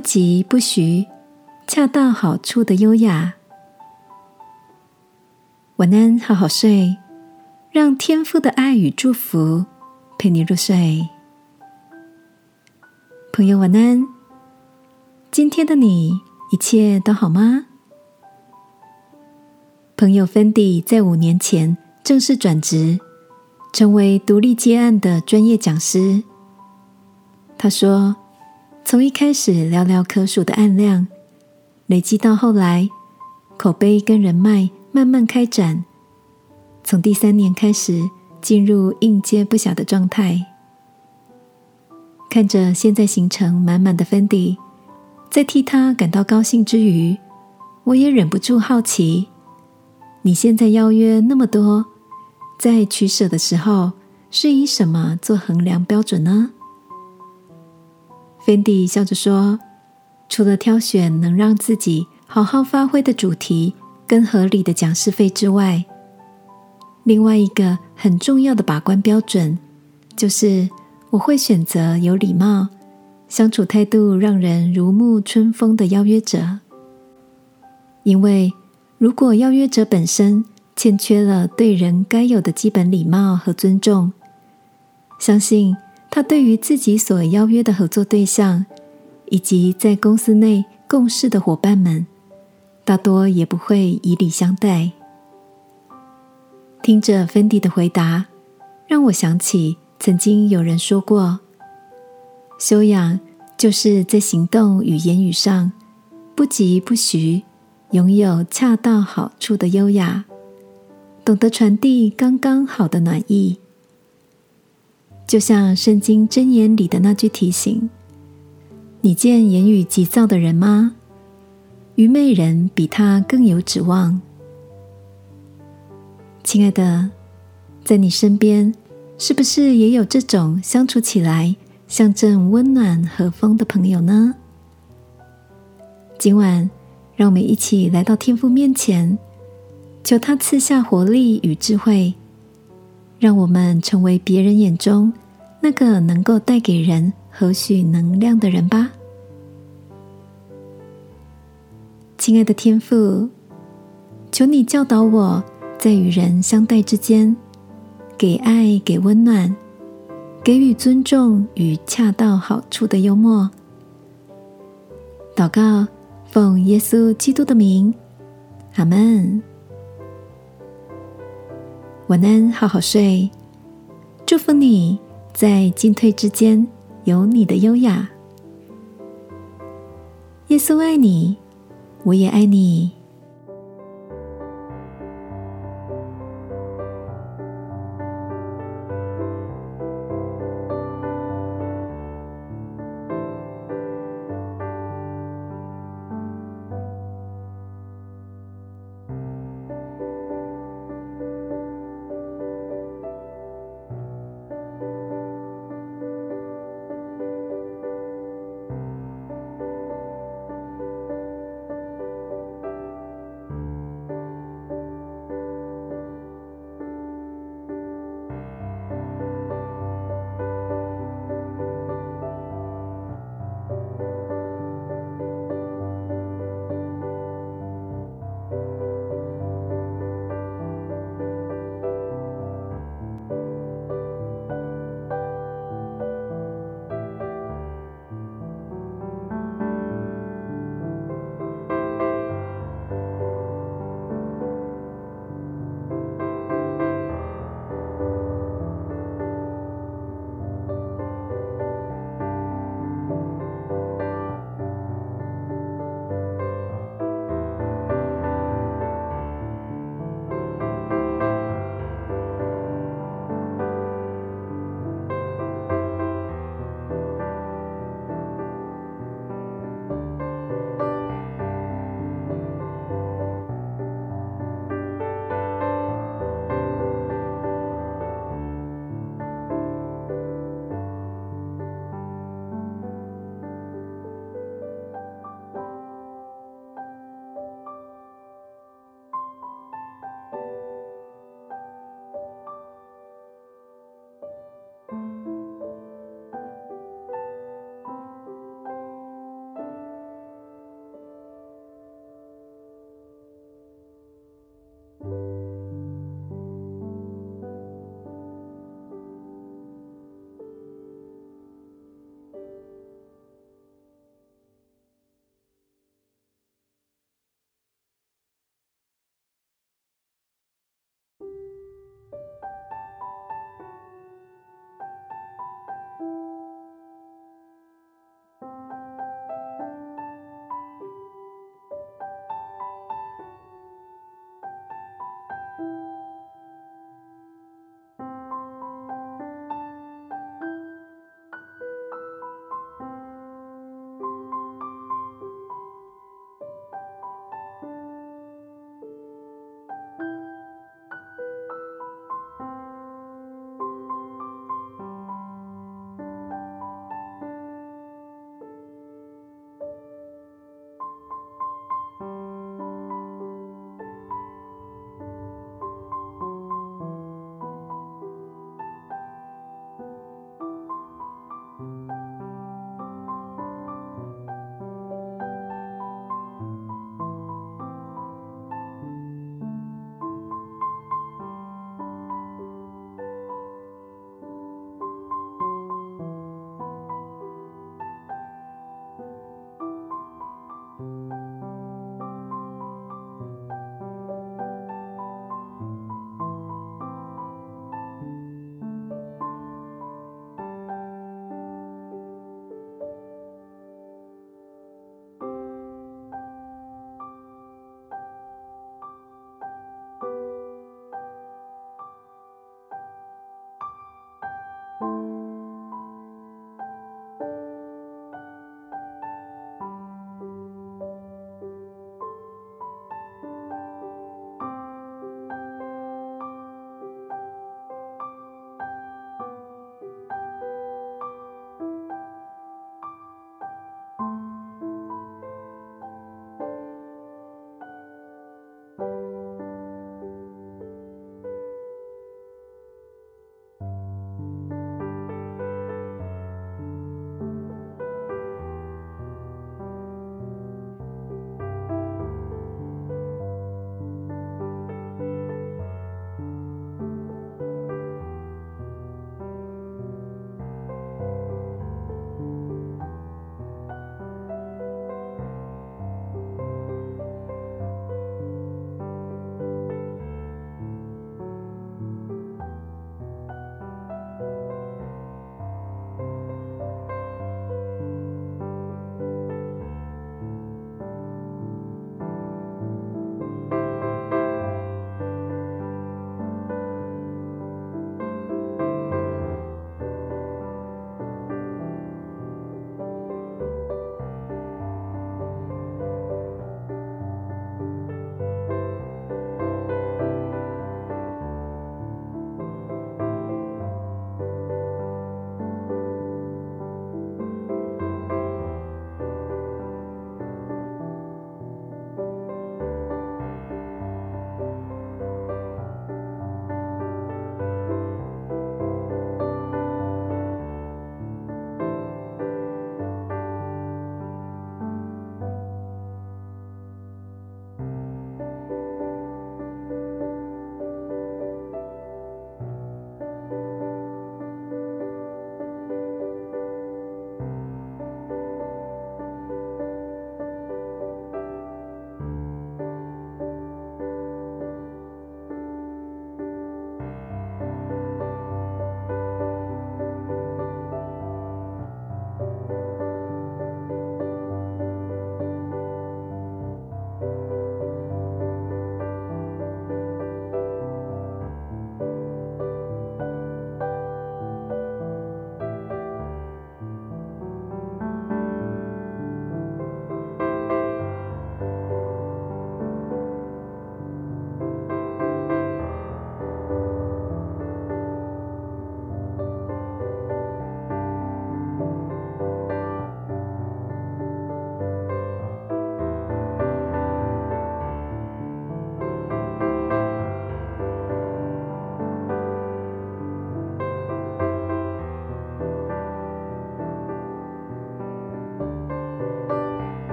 不急不徐，恰到好处的优雅。晚安，好好睡，让天父的爱与祝福陪你入睡。朋友，晚安。今天的你一切都好吗？朋友芬迪在五年前正式转职，成为独立接案的专业讲师。他说，从一开始寥寥可数的案量，累积到后来口碑跟人脉。慢慢开展，从第三年开始进入应接不暇的状态。看着现在行程满满的粉底，在替他感到高兴之余，我也忍不住好奇：你现在邀约那么多，在取舍的时候是以什么做衡量标准呢？芬迪笑着说：“除了挑选能让自己好好发挥的主题。”跟合理的讲师费之外，另外一个很重要的把关标准，就是我会选择有礼貌、相处态度让人如沐春风的邀约者。因为如果邀约者本身欠缺了对人该有的基本礼貌和尊重，相信他对于自己所邀约的合作对象，以及在公司内共事的伙伴们。大多也不会以礼相待。听着芬迪的回答，让我想起曾经有人说过：修养就是在行动与言语上不急不徐，拥有恰到好处的优雅，懂得传递刚刚好的暖意。就像圣经箴言里的那句提醒：“你见言语急躁的人吗？”愚昧人比他更有指望。亲爱的，在你身边，是不是也有这种相处起来像阵温暖和风的朋友呢？今晚，让我们一起来到天父面前，求他赐下活力与智慧，让我们成为别人眼中那个能够带给人何许能量的人吧。亲爱的天父，求你教导我在与人相待之间，给爱、给温暖，给予尊重与恰到好处的幽默。祷告，奉耶稣基督的名，阿门。晚安，好好睡。祝福你在进退之间有你的优雅。耶稣爱你。我也爱你。